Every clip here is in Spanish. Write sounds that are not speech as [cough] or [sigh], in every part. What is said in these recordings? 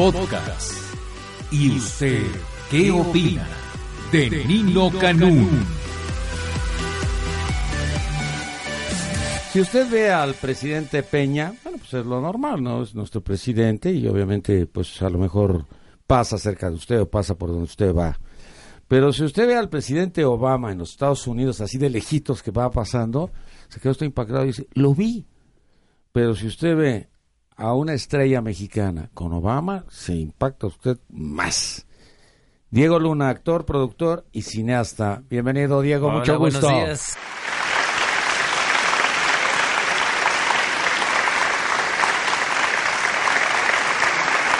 Podcast. ¿Y usted qué opina de Nino Canún? Si usted ve al presidente Peña, bueno, pues es lo normal, ¿no? Es nuestro presidente y obviamente, pues a lo mejor pasa cerca de usted o pasa por donde usted va. Pero si usted ve al presidente Obama en los Estados Unidos, así de lejitos que va pasando, se quedó usted impactado y dice, lo vi. Pero si usted ve a una estrella mexicana con Obama, se impacta usted más. Diego Luna, actor, productor y cineasta. Bienvenido, Diego, Hola, mucho gusto. Buenos días.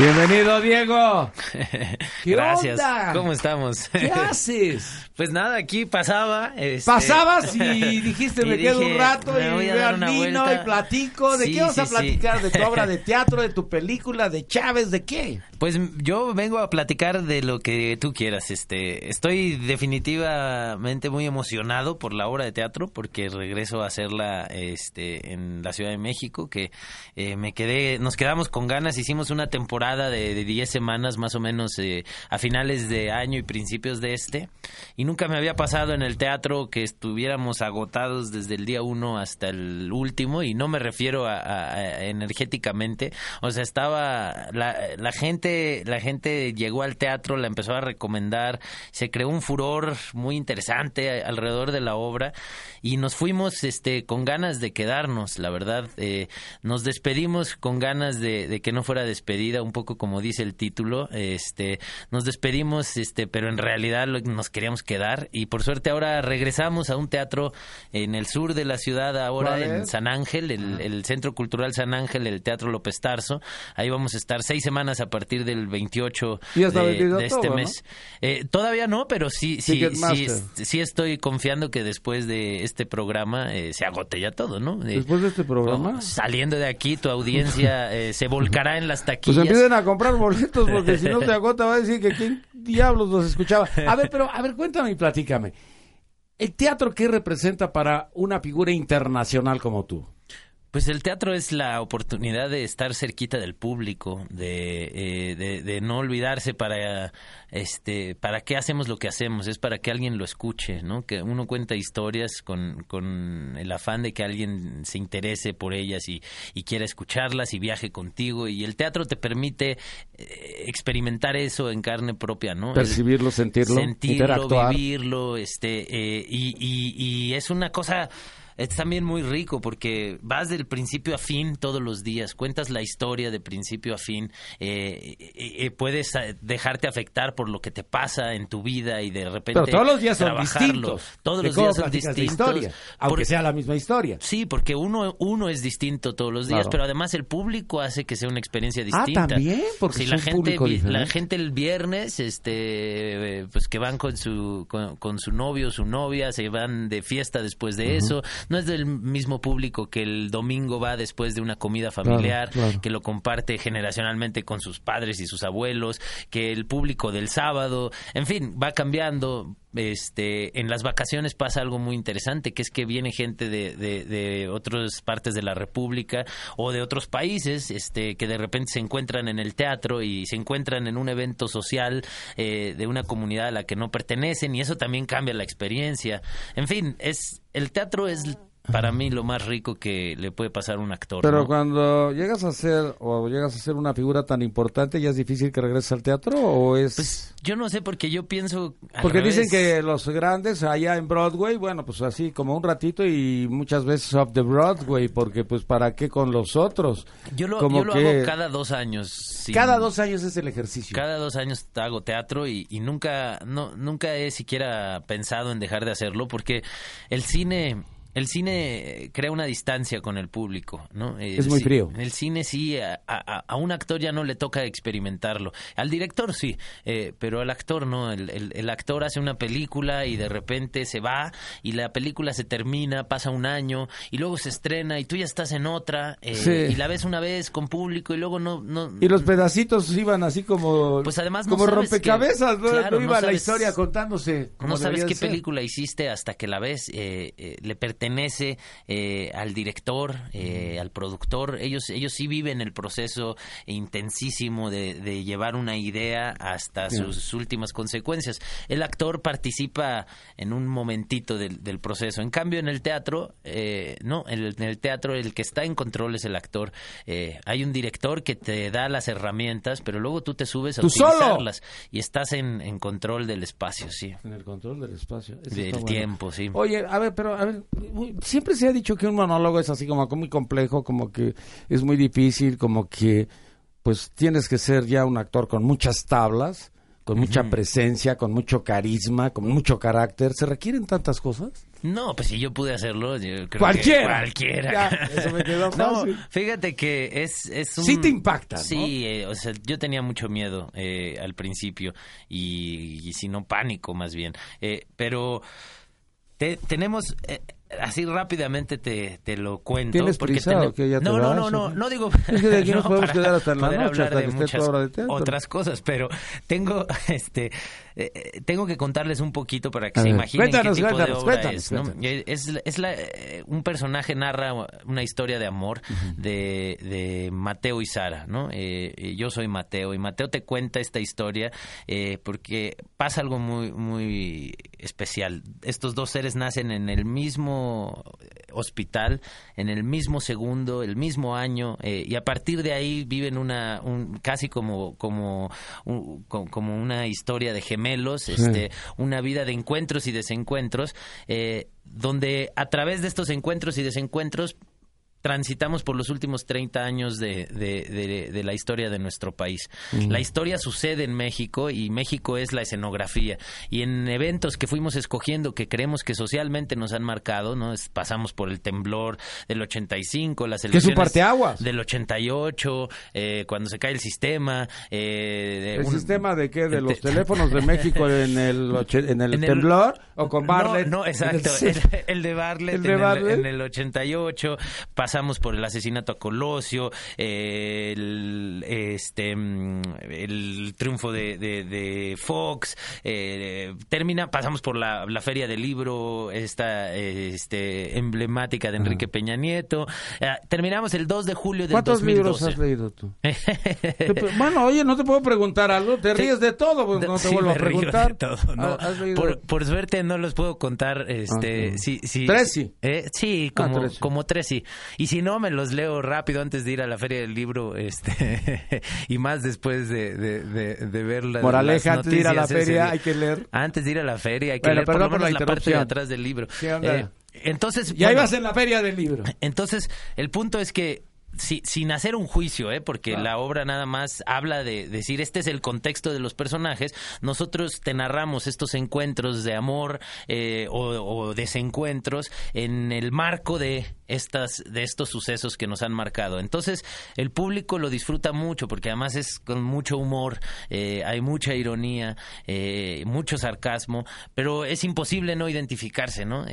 Bienvenido, Diego. [laughs] ¿Qué Gracias. onda? ¿Cómo estamos? ¿Qué [laughs] haces? Pues nada, aquí pasaba. este, Pasabas [laughs] y dijiste, me quedo un rato y voy a dar una vuelta. y platico. ¿De Sí, qué vas a sí. platicar? ¿De tu obra de teatro, de tu película, de Chávez, de qué? Pues yo vengo a platicar de lo que tú quieras. Este, estoy definitivamente muy emocionado por la obra de teatro porque regreso a hacerla, este, en la Ciudad de México. Que eh, me quedé, nos quedamos con ganas. Hicimos una temporada de, de 10 semanas más o menos eh, a finales de año y principios de este. Y nunca me había pasado en el teatro que estuviéramos agotados desde el día uno hasta el último. Y no me refiero a, a- a energéticamente. O sea, estaba la, la gente, la gente llegó al teatro, la empezó a recomendar, se creó un furor muy interesante alrededor de la obra y nos fuimos, este, con ganas de quedarnos. La verdad, eh, nos despedimos con ganas de, de que no fuera despedida, un poco como dice el título. Este, nos despedimos, este, pero en realidad lo- nos queríamos quedar y por suerte ahora regresamos a un teatro en el sur de la ciudad ahora ¿Cuál en? San Ángel, el, el Centro Cultural San Ángel, el Teatro López Tarso. Ahí vamos a estar seis semanas a partir del 28 Y ya está de, este todo, ¿no? mes. Eh, todavía no, pero sí, sí, sí, sí estoy confiando que después de este programa eh, se agote ya todo, ¿no? Eh, Después de este programa. saliendo de aquí, tu audiencia [laughs] eh, se volcará en las Pues empiecen a comprar boletos porque si no se [laughs] agota va a decir que quién diablos los escuchaba. A ver, pero a ver, cuéntame y platícame. ¿El teatro qué representa para una figura internacional como tú? Pues el teatro es la oportunidad de estar cerquita del público, de, eh, de, de no olvidarse para, este, para qué hacemos lo que hacemos, es para que alguien lo escuche, ¿no? Que uno cuenta historias con, con el afán de que alguien se interese por ellas y, y quiera escucharlas y viaje contigo y el teatro te permite eh, experimentar eso en carne propia, ¿no? Percibirlo, sentirlo, sentirlo, interactuar. vivirlo, este, eh, y, y, y es una cosa, es también muy rico porque vas del principio a fin todos los días, cuentas la historia de principio a fin, eh, eh, eh, puedes eh, dejarte afectar por lo que te pasa en tu vida y de repente Pero todos los días son distintos. Todos los días son distintos. historia, aunque sea la misma historia. Sí, porque uno, uno es distinto todos los días, Claro. pero además el público hace que sea una experiencia Ah, distinta. ¿también? Porque es la gente, la gente el viernes, este, pues que van con su, con, con su novio, su novia, se van de fiesta después de eso. No es del mismo público que el domingo va después de una comida familiar, claro. que lo comparte generacionalmente con sus padres y sus abuelos, que el público del sábado, en fin, va cambiando. Este, en las vacaciones pasa algo muy interesante, que es que viene gente de, de, de otras partes de la República o de otros países, este, que de repente se encuentran en el teatro y se encuentran en un evento social eh, de una comunidad a la que no pertenecen y eso también cambia la experiencia. En fin, es el teatro es para mí lo más rico que le puede pasar a un actor. Pero ¿no? cuando llegas a ser o llegas a ser una figura tan importante, ¿ya es difícil que regreses al teatro o es...? Pues yo no sé porque yo pienso al Porque dicen que los grandes allá en Broadway, bueno, pues así como un ratito y muchas veces off the Broadway, porque pues para qué con los otros. yo lo, como yo lo que hago cada dos años. sin- cada dos años es el ejercicio. Cada dos años hago teatro y, y nunca, no, nunca he siquiera pensado en dejar de hacerlo porque el cine el cine crea una distancia con el público, ¿no? El Es muy frío. El cine sí, a, a- a un actor ya no le toca experimentarlo. Al director sí, eh, pero al actor no. El, el- el actor hace una película y de repente se va y la película se termina, pasa un año y luego se estrena y tú ya estás en otra eh, Sí. y la ves una vez con público y luego no... no Y los pedacitos iban así como, Pues además no como sabes rompecabezas, que- ¿no? claro, no no iba la sabes- historia contándose. como no sabes qué ser. película hiciste hasta que la ves. eh, eh, le per- pertenece eh, al director, eh, al productor. Ellos, ellos sí viven el proceso intensísimo de, llevar una idea hasta sus últimas consecuencias. El actor participa en un momentito del, proceso. En cambio, en el teatro, eh, no, en el, teatro el que está en control es el actor. hay un director que te da las herramientas, pero luego tú te subes a utilizarlas y estás en, en control del espacio, sí. En el control del espacio. del tiempo, sí. Oye, a ver, pero a ver, siempre se ha dicho que un monólogo es así como muy complejo, como que es muy difícil, como que pues tienes que ser ya un actor con muchas tablas, con mucha presencia, con mucho carisma, con mucho carácter. ¿Se requieren tantas cosas? No, pues si yo pude hacerlo, yo creo cualquiera. cualquiera. eso me quedó [laughs] fácil. No, fíjate que es, es un... Sí te impacta, ¿no? Sí, eh, o sea, yo tenía mucho miedo eh, al principio y, y si no pánico más bien. Eh, pero tenemos así rápidamente te, te lo cuento. ¿Tienes porque prisa o que ya te no, vas, no, no, no, digo... Es que de aquí [laughs] nos podemos quedar hasta la noche, hasta que esté tu obra de teatro. Otras cosas, pero tengo, [laughs] este, eh, tengo que contarles un poquito para que se imaginen qué tipo de obra es. ¿no? Es, es la, eh, un personaje narra una historia de amor de, de Mateo y Sara, ¿no? Eh, yo soy Mateo y Mateo te cuenta esta historia eh, porque pasa algo muy, muy especial. Estos dos seres nacen en el mismo hospital, en el mismo segundo, el mismo año, eh, y a partir de ahí viven una, un, casi como, como, como una historia de gemelos, este, una vida de encuentros y desencuentros, eh, donde a través de estos encuentros y desencuentros transitamos por los últimos 30 años de, de, la historia de nuestro país. La historia sucede en México y México es la escenografía. Y en eventos que fuimos escogiendo que creemos que socialmente nos han marcado, ¿no? pasamos por el temblor del 85, las elecciones del 88, eh, cuando se cae el sistema. Eh, ¿El sistema de qué? ¿De los teléfonos de México en el, en el temblor? ¿O con Barlet? No, exacto. [laughs] El, de Barlet, ¿El de Barlet? En, el, en el 88 pasamos por el asesinato a Colosio, el, este, mm, el triunfo de, de, Fox, eh, termina, pasamos por la, la, feria del libro, esta este, emblemática de Enrique Peña Nieto, eh, terminamos el 2 de julio del ¿Cuántos libros has leído tú? [laughs] bueno, oye, no te puedo preguntar algo, te ríes de todo, pues no te vuelvo a preguntar. Por, suerte no los puedo contar, este, sí, sí. Tres sí. Eh, sí, como, ah, como tres sí. Y si no, me los leo rápido antes de ir a la feria del libro, este, [laughs] y más después de, de, de, ver la, Moraleja, antes de ir a la feria hay que leer. Antes de ir a la feria hay que leer por lo menos la parte de atrás del libro. Eh, entonces, ya ibas en la feria del libro. Entonces, el punto es que sin hacer un juicio, ¿eh? porque la obra nada más habla de decir, este es el contexto de los personajes, nosotros te narramos estos encuentros de amor eh, o, desencuentros en el marco de estas de estos sucesos que nos han marcado. Entonces, el público lo disfruta mucho, porque además es con mucho humor, eh, hay mucha ironía, eh, mucho sarcasmo, pero es imposible no identificarse, ¿no?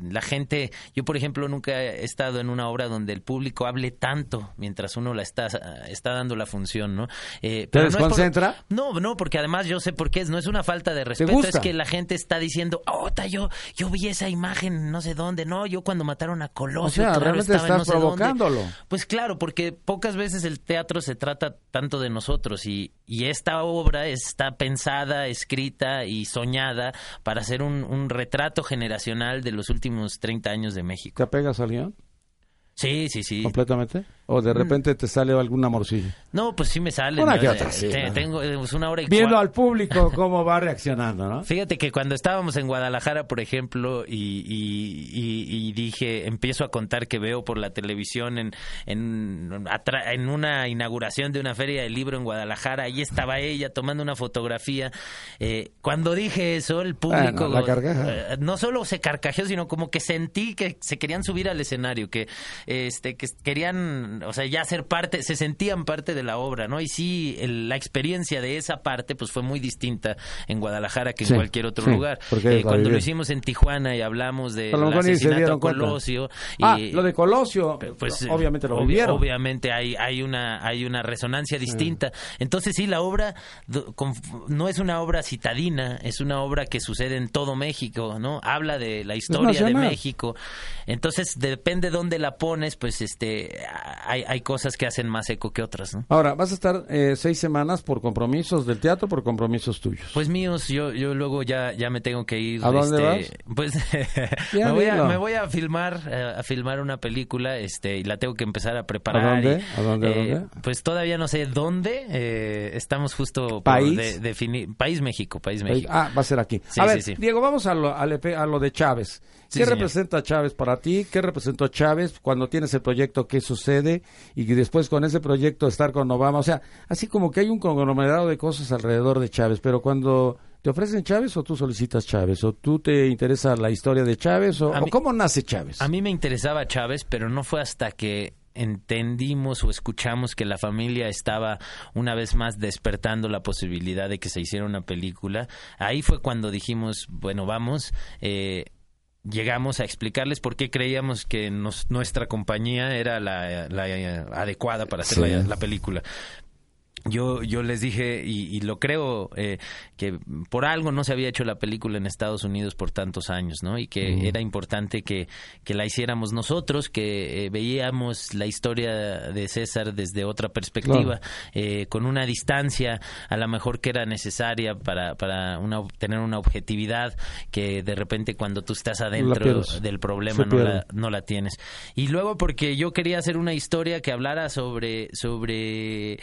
la gente, yo por ejemplo nunca he estado en una obra donde el público hable tanto mientras uno la está, está dando la función, ¿no? Eh, ¿Te desconcentra? No, no, porque además yo sé por qué es, no es una falta de respeto, es que la gente está diciendo, oh, yo, yo vi esa imagen no sé dónde, no, yo cuando mataron a Colosio. O sea, realmente estás provocándolo. Pues claro, porque pocas veces el teatro se trata tanto de nosotros y, y esta obra está pensada, escrita y soñada para hacer un, un retrato generacional de los últimos 30 años de México. ¿Te apegas a Sí, sí, sí. ¿Completamente? ¿O de mm. repente te sale alguna morcilla? No, pues sí me sale. Una que otra, Tengo una hora y Viendo al público [laughs] cómo va reaccionando, ¿no? Fíjate que cuando estábamos en Guadalajara, por ejemplo, y, y, dije, empiezo a contar que veo por la televisión en, en, en una inauguración de una feria del libro en Guadalajara, ahí estaba ella tomando una fotografía. Eh, cuando dije eso, el público... la eh, no solo se carcajeó, sino como que sentí que se querían subir al escenario, que este que querían eran, o sea, ya ser parte, se sentían parte de la obra, ¿no? Y sí, la experiencia de esa parte, pues fue muy distinta en Guadalajara que en cualquier otro lugar. Eh, cuando lo hicimos en Tijuana y hablamos de asesinato Colosio. ah, lo de Colosio, pues obviamente lo vivieron. Obviamente hay, hay una, hay una resonancia distinta. Entonces sí, la obra no es una obra citadina, es una obra que sucede en todo México, ¿no? Habla de la historia de México. Entonces, depende dónde la pones, pues este hay, hay cosas que hacen más eco que otras, ¿no? Ahora, vas a estar eh, seis semanas por compromisos del teatro, por compromisos tuyos. Pues míos, yo, yo luego ya, ya me tengo que ir. ¿A dónde este, Pues [laughs] me, voy a, me voy a filmar, eh, a filmar una película, este, y la tengo que empezar a preparar. ¿A dónde? ¿A dónde, eh, Pues todavía no sé dónde. estamos justo ¿País? por definir. País México, País México. Ah, va a ser aquí. a ver, Diego, vamos a lo, a lo de Chávez. ¿Qué representa Chávez para ti? ¿Qué representó Chávez cuando tienes el proyecto? ¿Qué sucede? Y después con ese proyecto estar con Obama. O sea, así como que hay un conglomerado de cosas alrededor de Chávez, pero cuando te ofrecen Chávez o tú solicitas Chávez o tú te interesa la historia de Chávez o, cómo nace Chávez. A mí me interesaba Chávez, pero no fue hasta que entendimos o escuchamos que la familia estaba una vez más despertando la posibilidad de que se hiciera una película. Ahí fue cuando dijimos, bueno, vamos. Eh, llegamos a explicarles por qué creíamos que nuestra compañía era la, adecuada para hacer la, película yo, yo les dije, y, lo creo, eh, que por algo no se había hecho la película en Estados Unidos por tantos años, ¿no? Y que era importante que, que, la hiciéramos nosotros, que eh, veíamos la historia de César desde otra perspectiva, eh, con una distancia a lo mejor que era necesaria para, para una, tener una objetividad que de repente cuando tú estás adentro del problema no la, no la tienes. Y luego porque yo quería hacer una historia que hablara sobre, sobre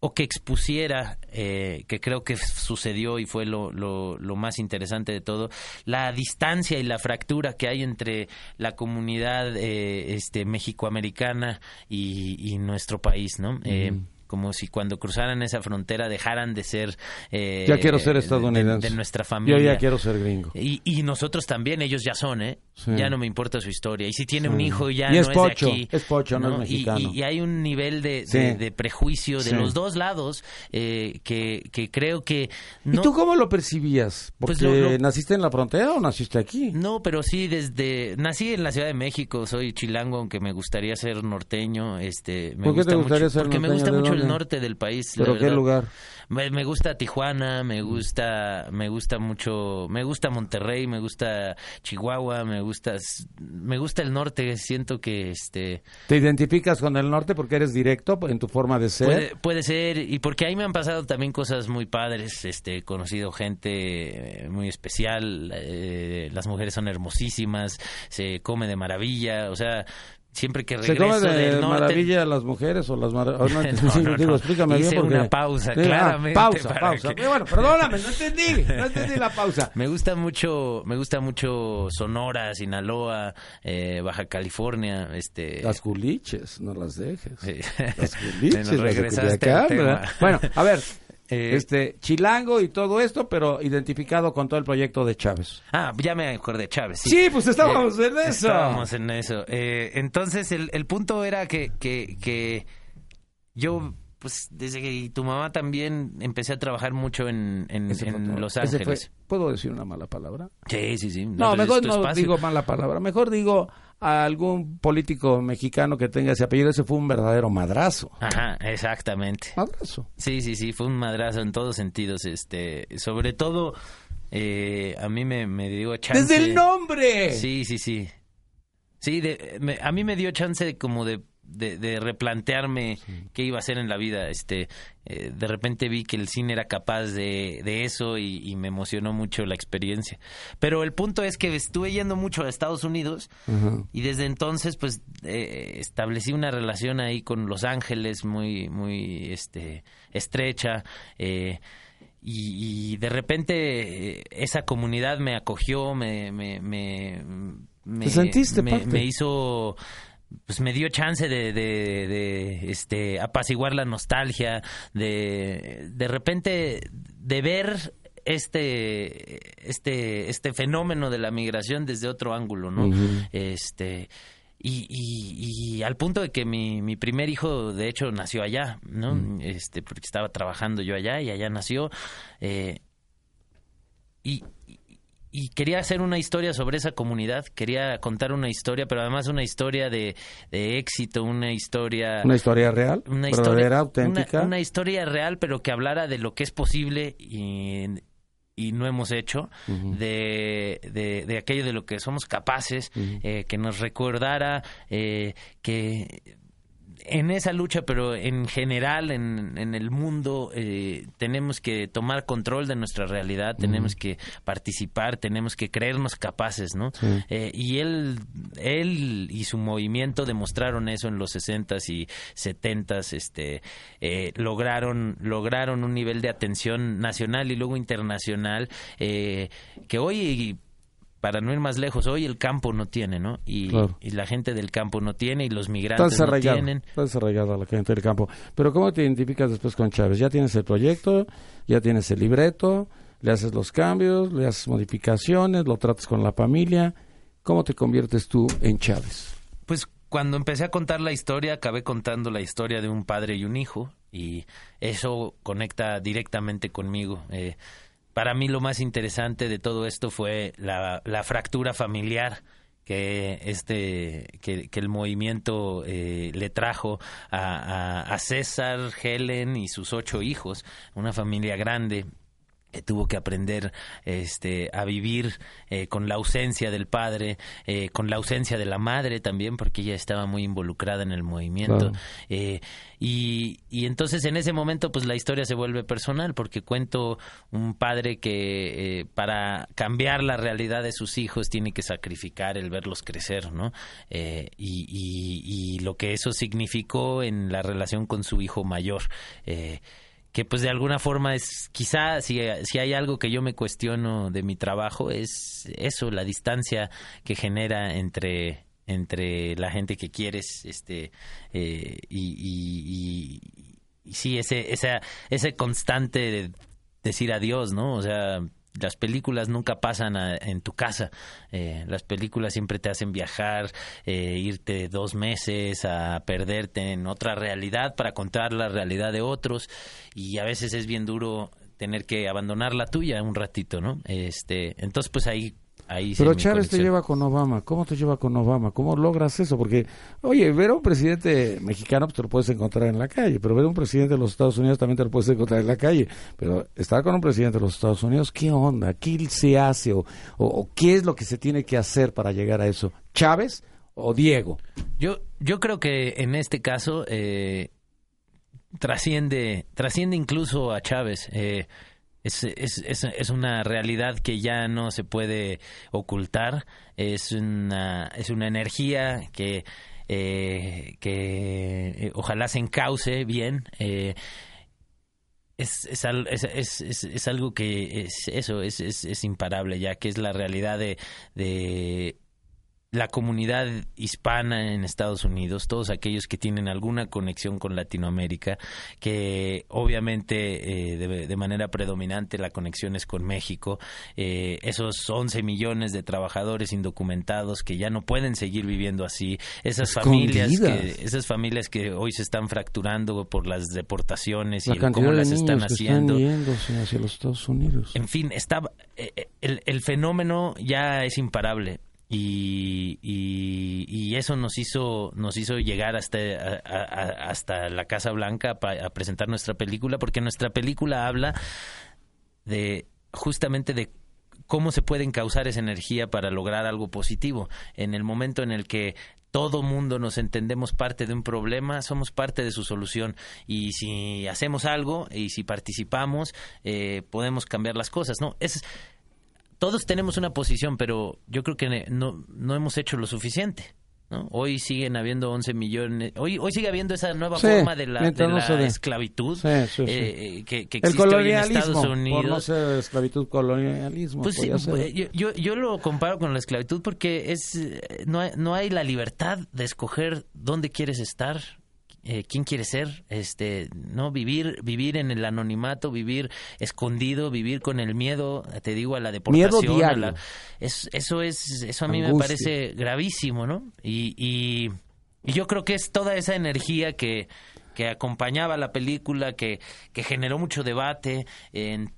o que expusiera, eh, que creo que sucedió y fue lo, lo, más interesante de todo, la distancia y la fractura que hay entre la comunidad eh, este, mexicoamericana y, y nuestro país, ¿no? Eh, como si cuando cruzaran esa frontera dejaran de ser eh, ya quiero ser estadounidense. de, nuestra familia yo ya quiero ser gringo. Y, y nosotros también ellos ya son eh ya no me importa su historia. Y si tiene un hijo ya no es, pocho, de aquí es pocho no, es mexicano. y, hay un nivel de, de, prejuicio de los dos lados eh, que, que creo que y tú cómo lo percibías pues porque naciste en la frontera o naciste aquí no pero sí desde nací en la Ciudad de México soy chilango aunque me gustaría ser norteño este me ¿Por qué te gustaría ser porque me gusta mucho el norte del país. ¿Pero qué lugar? Me, gusta Tijuana, me gusta, me gusta mucho, me gusta Monterrey, me gusta Chihuahua, me gusta, me gusta el norte. Siento que este. ¿Te identificas con el norte porque eres directo en tu forma de ser? Puede, ser y porque ahí me han pasado también cosas muy padres. Este, he conocido gente muy especial. Eh, las mujeres son hermosísimas, se come de maravilla, o sea siempre que regreso ¿Se come de del maravilla a las mujeres o las maravillas? [laughs] no, no, digo, explícame Hice bien porque... una pausa, claramente. pausa, pausa. Bueno, perdóname, no entendí, [laughs] no entendí la pausa. me gusta mucho, me gusta mucho Sonora, Sinaloa, eh, Baja California, este... Las culiches, no las dejes. Las [laughs] culiches, las de acá, Bueno, a ver, eh, este Chilango y todo esto, pero identificado con todo el proyecto de Chávez. Ah, ya me acordé, de Chávez. Sí, pues estábamos en eso. Estábamos en eso. Eh, entonces, el, el, punto era que, que, que yo pues desde que tu mamá también empecé a trabajar mucho en, en, Los Ángeles. ¿Puedo decir una mala palabra? Sí, sí, sí. No, mejor no digo mala palabra. Mejor digo a algún político mexicano que tenga ese apellido. Ese fue un verdadero madrazo. Ajá, exactamente. Madrazo. Sí, sí, sí. Fue un madrazo en todos sentidos. Este, sobre todo, eh, a mí me, me dio chance. ¡Desde el nombre! Sí, sí, sí. Sí, a mí me dio chance como de de, replantearme qué iba a hacer en la vida. Este, eh, de repente vi que el cine era capaz de, de eso y, me emocionó mucho la experiencia. Pero el punto es que estuve yendo mucho a Estados Unidos y desde entonces pues eh, establecí una relación ahí con Los Ángeles muy, muy este, estrecha. Eh, y, de repente esa comunidad me acogió, me, me, me, me, me hizo pues me dio chance de, de, este apaciguar la nostalgia de de repente de ver este este este fenómeno de la migración desde otro ángulo no este y, al punto de que mi, mi primer hijo, de hecho, nació allá, ¿no? Mm. Este, porque estaba trabajando yo allá y allá nació. Eh, y, y quería hacer una historia sobre esa comunidad, quería contar una historia, pero además una historia de, éxito, una historia... Una historia real, una historia auténtica. Una, historia real, pero que hablara de lo que es posible y, y no hemos hecho, de, de, aquello de lo que somos capaces, eh, que nos recordara eh, que en esa lucha, pero en general, en, en el mundo, eh, tenemos que tomar control de nuestra realidad, tenemos que participar, tenemos que creernos capaces, ¿no? Eh, y él, él y su movimiento demostraron eso en los 60s y 70s, este, eh, lograron, lograron un nivel de atención nacional y luego internacional que hoy para no ir más lejos, hoy el campo no tiene, ¿no? Y, la gente del campo no tiene y los migrantes no tienen. Está desarrollada la gente del campo. Pero ¿cómo te identificas después con Chávez? ¿Ya tienes el proyecto? ¿Ya tienes el libreto? ¿Le haces los cambios? ¿Le haces modificaciones? ¿Lo tratas con la familia? ¿Cómo te conviertes tú en Chávez? Pues cuando empecé a contar la historia, acabé contando la historia de un padre y un hijo y eso conecta directamente conmigo. Eh, para mí lo más interesante de todo esto fue la, fractura familiar que este que, el movimiento eh, le trajo a, César, Helen y sus ocho hijos, una familia grande tuvo que aprender este a vivir eh, con la ausencia del padre eh, con la ausencia de la madre también porque ella estaba muy involucrada en el movimiento. Eh, y, y entonces en ese momento pues la historia se vuelve personal porque cuento un padre que para cambiar la realidad de sus hijos tiene que sacrificar el verlos crecer no y, y, y, lo que eso significó en la relación con su hijo mayor que pues de alguna forma es, quizá si, si hay algo que yo me cuestiono de mi trabajo es eso, la distancia que genera entre entre la gente que quieres este eh, y, y, sí ese esa, ese constante de decir adiós no o sea las películas nunca pasan en tu casa. Eh, las películas siempre te hacen viajar, eh, irte dos meses a perderte en otra realidad para contar la realidad de otros y a veces es bien duro tener que abandonar la tuya un ratito, ¿no? Este, entonces pues ahí pero Chávez te lleva con Obama. ¿Cómo te lleva con Obama? ¿Cómo logras eso? Porque, oye, ver a un presidente mexicano pues, te lo puedes encontrar en la calle, pero ver a un presidente de los Estados Unidos también te lo puedes encontrar en la calle. Pero estar con un presidente de los Estados Unidos, ¿qué onda? ¿Qué se hace? ¿O, o, qué es lo que se tiene que hacer para llegar a eso? ¿Chávez o Diego? Yo, yo creo que en este caso eh, trasciende, trasciende incluso a Chávez. Eh, es, es, es, una realidad que ya no se puede ocultar, es una, es una energía que, eh, que eh, ojalá se encauce bien. Eh, es, es, es, es, algo que es eso, es, es, imparable ya, que es la realidad de la comunidad hispana en Estados Unidos, todos aquellos que tienen alguna conexión con Latinoamérica, que obviamente eh, de, manera predominante la conexión es con México, eh, esos 11 millones de trabajadores indocumentados que ya no pueden seguir viviendo así, esas familias que esas familias que hoy se están fracturando por las deportaciones y cómo las están haciendo. hacia los Estados Unidos. En fin, está, eh, el, el fenómeno ya es imparable y, y, eso nos hizo nos hizo llegar hasta hasta la Casa Blanca a presentar nuestra película porque nuestra película habla de justamente de cómo se puede causar esa energía para lograr algo positivo en el momento en el que todo mundo nos entendemos parte de un problema, somos parte de su solución. Y si hacemos algo y si participamos, eh, podemos cambiar las cosas, ¿no? Es, todos tenemos una posición, pero yo creo que no, no hemos hecho lo suficiente. ¿no? Hoy siguen habiendo 11 millones, hoy hoy sigue habiendo esa nueva forma de la, esclavitud eh, que, que, existe hoy en Estados Unidos. Por no esclavitud, colonialismo. Pues yo, yo, lo comparo con la esclavitud porque es no hay, no hay la libertad de escoger dónde quieres estar, eh, quién quiere ser, este, no vivir, vivir en el anonimato, vivir escondido, vivir con el miedo, te digo, a la deportación. Miedo diario. es, eso es, eso a mí me parece gravísimo, ¿no? Y, y, y yo creo que es toda esa energía que que acompañaba la película, que, que generó mucho debate, en,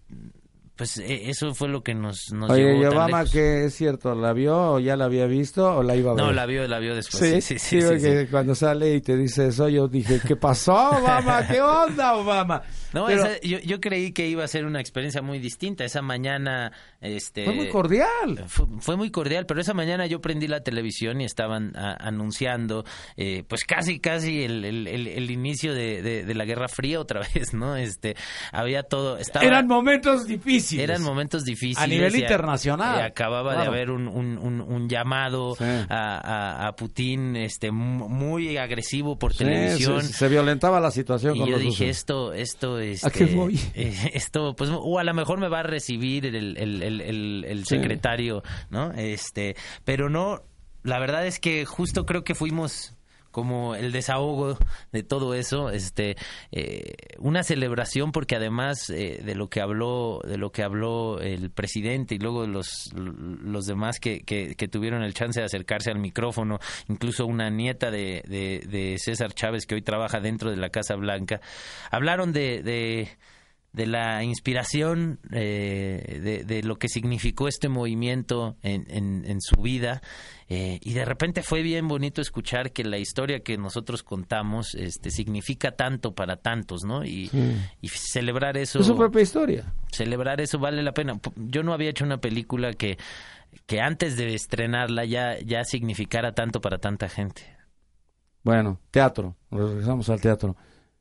pues e, eso fue lo que nos, nos Oye, llevó ¿y Obama que es cierto? ¿La vio o ya la había visto o la iba a ver? No, la vio, la vio después. Sí, Sí, sí, sí. sí, cuando sale y te dice eso, yo dije, ¿qué pasó, Obama? ¿Qué onda, Obama? No, Pero esa- yo, yo creí que iba a ser una experiencia muy distinta. Esa mañana, este... fue muy cordial. Fue, fue muy cordial, pero esa mañana yo prendí la televisión y estaban a- anunciando, eh, pues casi, casi el, el- el- el inicio de, de- de la Guerra Fría otra [laughs] vez, ¿no? Este, había todo, estaba, Eran momentos difíciles. Eran momentos difíciles. A nivel internacional. acababa de haber un, un- un- un llamado Sí. a, a- a Putin, este, mu- muy agresivo por Sí, televisión. se, se violentaba la situación Y con yo los dije, rusos. esto, esto, este, ¿A qué voy? eh, [laughs] esto, pues, o a lo mejor me va a recibir el, el, el, el- el Sí. secretario, ¿no? Este, pero no, la verdad es que justo creo que fuimos como el desahogo de todo eso, este, eh, una celebración porque además eh, de lo que habló, de lo que habló el presidente y luego los, los demás que, que, que tuvieron el chance de acercarse al micrófono, incluso una nieta de, de, de César Chávez que hoy trabaja dentro de la Casa Blanca, hablaron de, de de la inspiración eh, de, de lo que significó este movimiento en, en, en su vida eh, y de repente fue bien bonito escuchar que la historia que nosotros contamos este significa tanto para tantos no y, y celebrar eso Es su propia historia. celebrar eso vale la pena yo no había hecho una película que que antes de estrenarla ya ya significara tanto para tanta gente Bueno, teatro. Regresamos al teatro.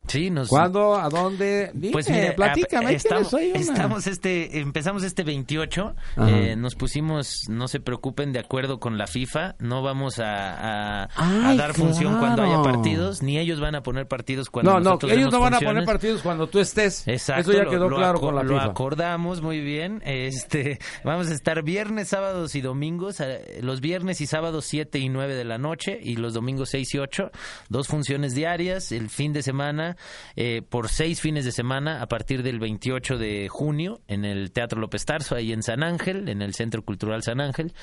Sí nos ¿Cuándo? ¿A dónde? Dime, Pues mira, platícame. estamos, este, empezamos este 28, Ajá. eh, nos pusimos, no se preocupen, de acuerdo con la FIFA, no vamos a, a- a Ay, dar función cuando haya partidos, ni ellos van a poner partidos cuando No, no, ellos no van a poner partidos cuando tú estés. Exacto, Eso ya lo- quedó lo claro con la Lo FIFA. acordamos muy bien. Este, vamos a estar viernes, sábados y domingos. eh, Los viernes y sábados 7 y 9 de la noche y los domingos 6 y 8. Dos funciones diarias. El fin de semana, eh, por seis fines de semana, a partir del 28 de junio, en el Teatro López Tarso, ahí en San Ángel, en el Centro Cultural San Ángel.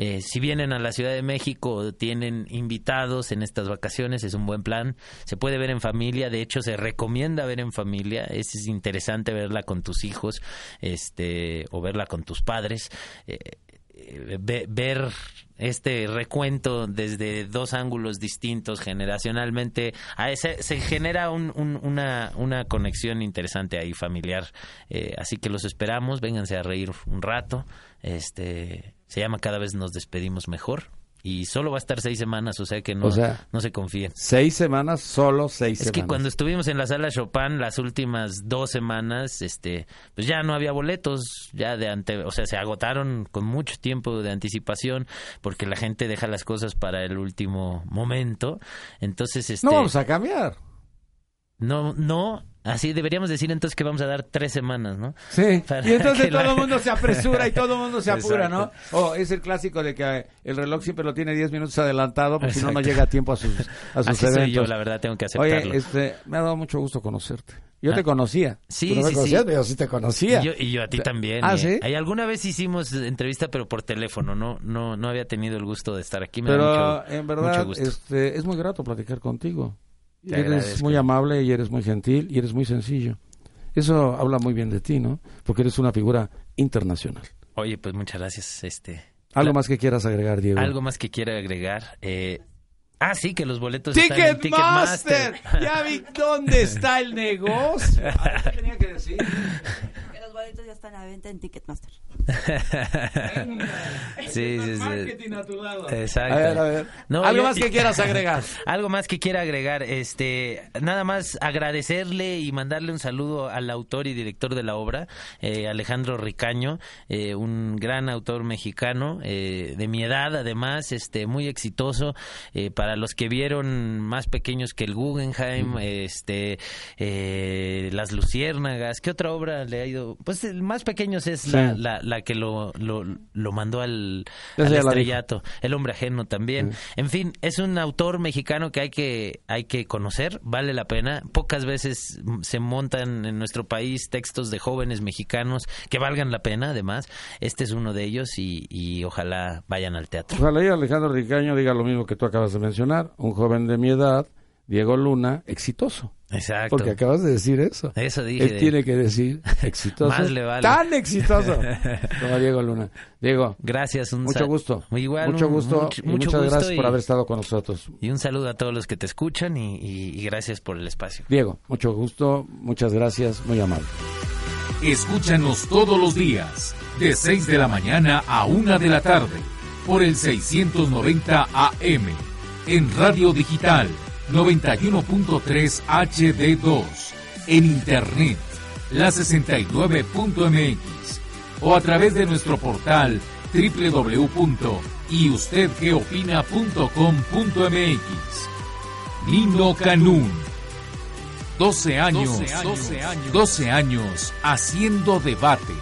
Eh, si vienen a la Ciudad de México, tienen invitados en estas vacaciones, es un buen plan. Se puede ver en familia, de hecho se recomienda ver en familia. Es, es interesante verla con tus hijos, este, o verla con tus padres. Eh, eh, ve- ver este recuento desde dos ángulos distintos generacionalmente a se genera un- un- una, una conexión interesante ahí familiar. Eh, así que los esperamos vénganse a reír un rato. Este se llama cada vez nos despedimos mejor y solo va a estar seis semanas o sea que no, O sea, no se confíen Seis semanas, solo seis es semanas. que cuando estuvimos en la sala Chopin las últimas dos semanas, este, pues ya no había boletos, ya de ante, o sea, se agotaron con mucho tiempo de anticipación porque la gente deja las cosas para el último momento. Entonces, este, No vamos a cambiar. no, no, así deberíamos decir entonces que vamos a dar tres semanas, ¿no? Sí. [laughs] Para Y entonces todo el mundo se [laughs] apresura y todo el mundo se apura, ¿no? O es el clásico de que eh, el reloj siempre lo tiene 10 minutos adelantado porque si no, no llega a tiempo a sus, a [laughs] sus Así eventos. soy yo, la verdad, tengo que aceptarlo. Oye, este, me ha dado mucho gusto conocerte. Yo Ah. te conocía. Sí, no me sí, conocías, sí. yo sí te conocía. Y yo, y yo a ti también. Ah, y- ¿sí? alguna vez hicimos entrevista, pero por teléfono. No, no, no había tenido el gusto de estar aquí. Me da Pero mucho, en mucho verdad gusto. este, es muy grato platicar contigo. Te eres agradezco. muy amable y eres muy gentil y eres muy sencillo. Eso habla muy bien de ti, ¿no? Porque eres una figura internacional. Oye, pues muchas gracias. Este, ¿Algo más que quieras agregar, Diego? algo más que quiera agregar. Eh, ah, sí, que los boletos están en Ticketmaster. Ticketmaster. Ya vi dónde está el negocio. [laughs] Ah, ¿qué tenía que decir? Boletos ya están a la venta en Ticketmaster. [laughs] sí, sí, sí. Marketing a tu lado. Exacto. A ver, a ver. No, Algo yo- más que quieras agregar. [laughs] Algo más que quiera agregar, este, nada más agradecerle y mandarle un saludo al autor y director de la obra, eh, Alejandro Ricaño, eh, un gran autor mexicano, eh, de mi edad además, este, muy exitoso, eh, para los que vieron más pequeños que el Guggenheim, este, eh, Las Luciérnagas, ¿qué otra obra le ha ido? Pues los más pequeños es la, la, la, que lo, lo, lo mandó al, estrellato. El hombre ajeno también. En fin, es un autor mexicano que hay que hay que conocer, vale la pena. Pocas veces se montan en nuestro país textos de jóvenes mexicanos que valgan la pena, además. Este es uno de ellos y, y ojalá vayan al teatro. Ojalá y Alejandro Ricaño diga lo mismo que tú acabas de mencionar. Un joven de mi edad, Diego Luna, exitoso. Exacto. Porque acabas de decir eso. Eso dije. Él tiene que decir [laughs] exitoso. Más le vale. Tan exitoso [laughs] como Diego Luna. Diego. Gracias. Un mucho sa- gusto. Igual, mucho un- gusto. mucho- muchas gusto gracias y- por haber estado con nosotros. Y un saludo a todos los que te escuchan y, y- y gracias por el espacio. Diego, mucho gusto. Muchas gracias. Muy amable. Escúchanos todos los días, de 6 de la mañana a 1 de la tarde, por el 690 AM, en Radio Digital 91.3 HD2, en Internet, la 69.mx, o a través de nuestro portal www.yustedqueopina.com.mx. Nino Canún. 12 años, 12 años, 12 años haciendo debate.